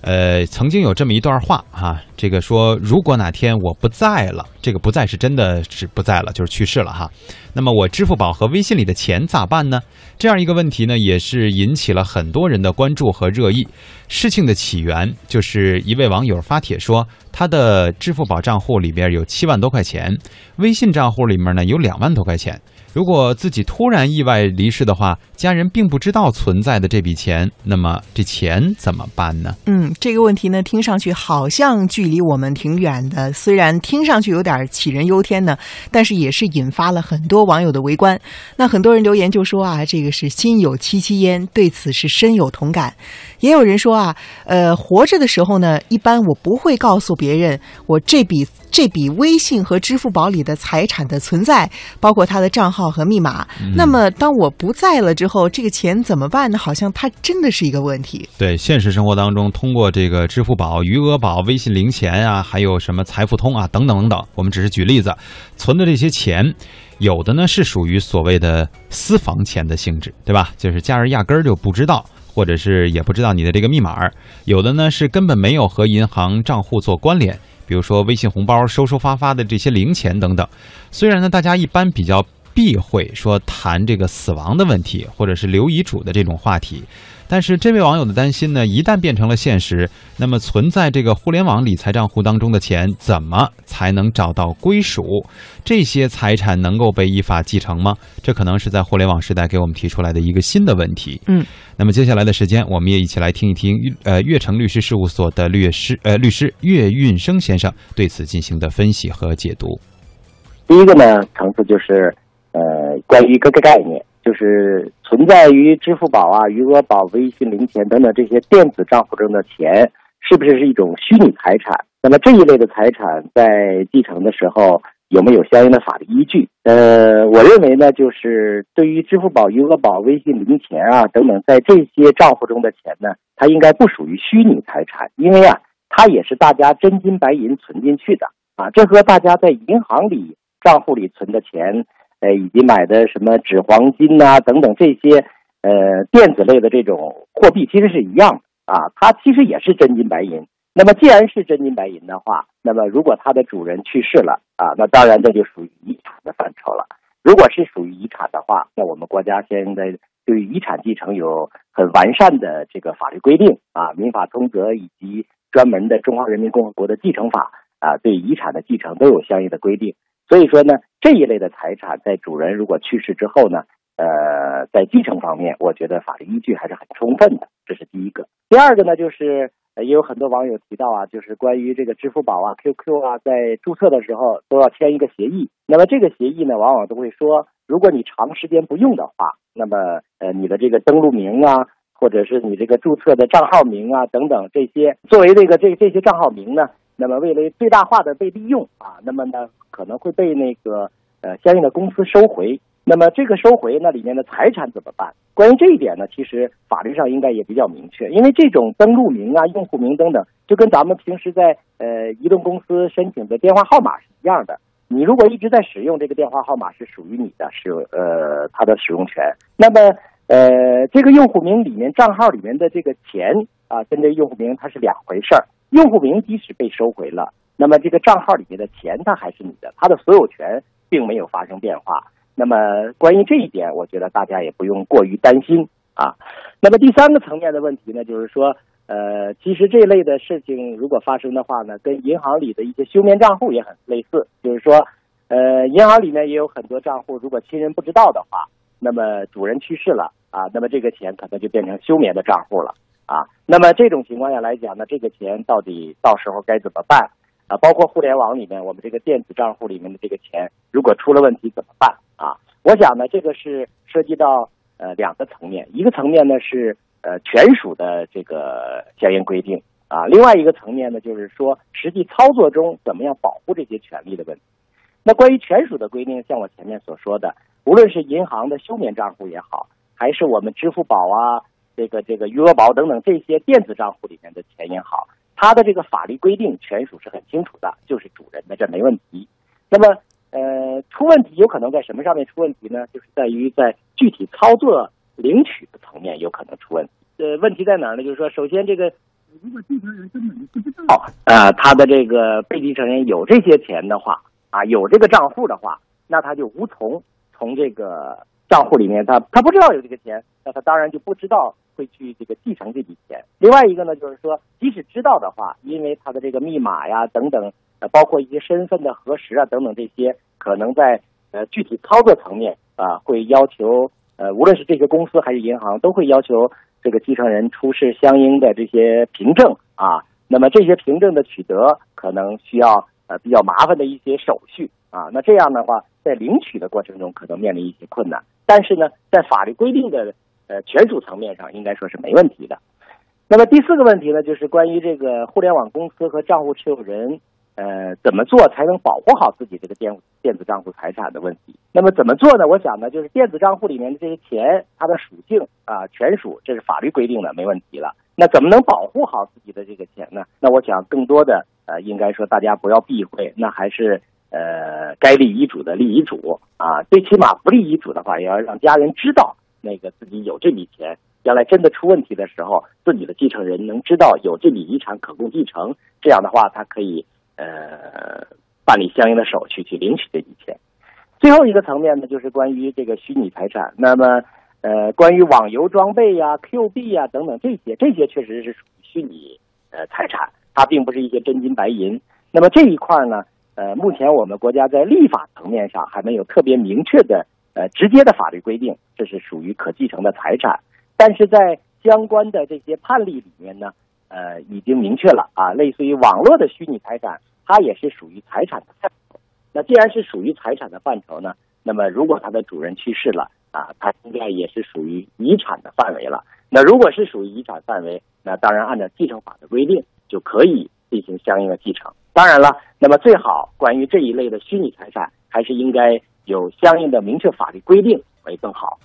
呃，曾经有这么一段话哈，这个说，如果哪天我不在了，这个不在是真的是不在了，就是去世了哈。那么我支付宝和微信里的钱咋办呢？这样一个问题呢，也是引起了很多人的关注和热议。事情的起源就是一位网友发帖说，他的支付宝账户里边有七万多块钱，微信账户里面呢有两万多块钱。如果自己突然意外离世的话，家人并不知道存在的这笔钱，那么这钱怎么办呢？嗯，这个问题呢，听上去好像距离我们挺远的，虽然听上去有点杞人忧天呢，但是也是引发了很多网友的围观。那很多人留言就说啊，这个是心有戚戚焉，对此是深有同感。也有人说啊，呃，活着的时候呢，一般我不会告诉别人我这笔。这笔微信和支付宝里的财产的存在，包括他的账号和密码。那么，当我不在了之后，这个钱怎么办呢？好像它真的是一个问题。对，现实生活当中，通过这个支付宝、余额宝、微信零钱啊，还有什么财付通啊，等等等等，我们只是举例子，存的这些钱，有的呢是属于所谓的私房钱的性质，对吧？就是家人压根儿就不知道，或者是也不知道你的这个密码。有的呢是根本没有和银行账户做关联。比如说微信红包收收发发的这些零钱等等，虽然呢大家一般比较避讳说谈这个死亡的问题或者是留遗嘱的这种话题。但是这位网友的担心呢，一旦变成了现实，那么存在这个互联网理财账户当中的钱，怎么才能找到归属？这些财产能够被依法继承吗？这可能是在互联网时代给我们提出来的一个新的问题。嗯，那么接下来的时间，我们也一起来听一听，呃，悦成律师事务所的律师，呃，律师岳运生先生对此进行的分析和解读。第一个呢，层次就是，呃，关于各个概念。就是存在于支付宝啊、余额宝、微信零钱等等这些电子账户中的钱，是不是是一种虚拟财产？那么这一类的财产在继承的时候有没有相应的法律依据？呃，我认为呢，就是对于支付宝、余额宝、微信零钱啊等等，在这些账户中的钱呢，它应该不属于虚拟财产，因为啊，它也是大家真金白银存进去的啊，这和大家在银行里账户里存的钱。呃，以及买的什么纸黄金呐等等这些，呃，电子类的这种货币其实是一样的啊，它其实也是真金白银。那么既然是真金白银的话，那么如果它的主人去世了啊，那当然这就属于遗产的范畴了。如果是属于遗产的话，那我们国家现在对于遗产继承有很完善的这个法律规定啊，《民法通则》以及专门的《中华人民共和国的继承法》啊，对遗产的继承都有相应的规定。所以说呢，这一类的财产在主人如果去世之后呢，呃，在继承方面，我觉得法律依据还是很充分的，这是第一个。第二个呢，就是也有很多网友提到啊，就是关于这个支付宝啊、QQ 啊，在注册的时候都要签一个协议。那么这个协议呢，往往都会说，如果你长时间不用的话，那么呃，你的这个登录名啊，或者是你这个注册的账号名啊等等这些，作为这个这这些账号名呢。那么，为了最大化的被利用啊，那么呢，可能会被那个呃相应的公司收回。那么这个收回那里面的财产怎么办？关于这一点呢，其实法律上应该也比较明确，因为这种登录名啊、用户名等等，就跟咱们平时在呃移动公司申请的电话号码是一样的。你如果一直在使用这个电话号码，是属于你的，是呃它的使用权。那么呃这个用户名里面账号里面的这个钱啊，跟这用户名它是两回事儿。用户名即使被收回了，那么这个账号里面的钱它还是你的，它的所有权并没有发生变化。那么关于这一点，我觉得大家也不用过于担心啊。那么第三个层面的问题呢，就是说，呃，其实这类的事情如果发生的话呢，跟银行里的一些休眠账户也很类似，就是说，呃，银行里面也有很多账户，如果亲人不知道的话，那么主人去世了啊，那么这个钱可能就变成休眠的账户了。啊，那么这种情况下来讲呢，这个钱到底到时候该怎么办？啊，包括互联网里面我们这个电子账户里面的这个钱，如果出了问题怎么办？啊，我想呢，这个是涉及到呃两个层面，一个层面呢是呃权属的这个相应规定啊，另外一个层面呢就是说实际操作中怎么样保护这些权利的问题。那关于权属的规定，像我前面所说的，无论是银行的休眠账户也好，还是我们支付宝啊。这个这个余额宝等等这些电子账户里面的钱也好，它的这个法律规定权属是很清楚的，就是主人的，这没问题。那么，呃，出问题有可能在什么上面出问题呢？就是在于在具体操作领取的层面有可能出问题。呃，问题在哪儿呢？就是说，首先这个如果继承人根本就不知道，呃，他的这个被继承人有这些钱的话，啊，有这个账户的话，那他就无从从这个账户里面，他他不知道有这个钱，那他当然就不知道会去这个继承这笔钱。另外一个呢，就是说，即使知道的话，因为他的这个密码呀等等，呃，包括一些身份的核实啊等等这些，可能在呃具体操作层面啊，会要求呃，无论是这些公司还是银行，都会要求。这个继承人出示相应的这些凭证啊，那么这些凭证的取得可能需要呃比较麻烦的一些手续啊，那这样的话在领取的过程中可能面临一些困难，但是呢，在法律规定的呃权属层面上应该说是没问题的。那么第四个问题呢，就是关于这个互联网公司和账户持有人。呃，怎么做才能保护好自己这个电电子账户财产的问题？那么怎么做呢？我想呢，就是电子账户里面的这些钱，它的属性啊，权属，这是法律规定的，没问题了。那怎么能保护好自己的这个钱呢？那我想更多的呃，应该说大家不要避讳，那还是呃，该立遗嘱的立遗嘱啊，最起码不立遗嘱的话，也要让家人知道那个自己有这笔钱，将来真的出问题的时候，自己的继承人能知道有这笔遗产可供继承，这样的话，他可以。呃，办理相应的手续去领取这笔钱。最后一个层面呢，就是关于这个虚拟财产。那么，呃，关于网游装备呀、Q 币呀等等这些，这些确实是属于虚拟呃财产，它并不是一些真金白银。那么这一块呢，呃，目前我们国家在立法层面上还没有特别明确的呃直接的法律规定，这是属于可继承的财产。但是在相关的这些判例里面呢。呃，已经明确了啊，类似于网络的虚拟财产，它也是属于财产的范畴。那既然是属于财产的范畴呢，那么如果它的主人去世了啊，它应该也是属于遗产的范围了。那如果是属于遗产范围，那当然按照继承法的规定就可以进行相应的继承。当然了，那么最好关于这一类的虚拟财产，还是应该有相应的明确法律规定为更好。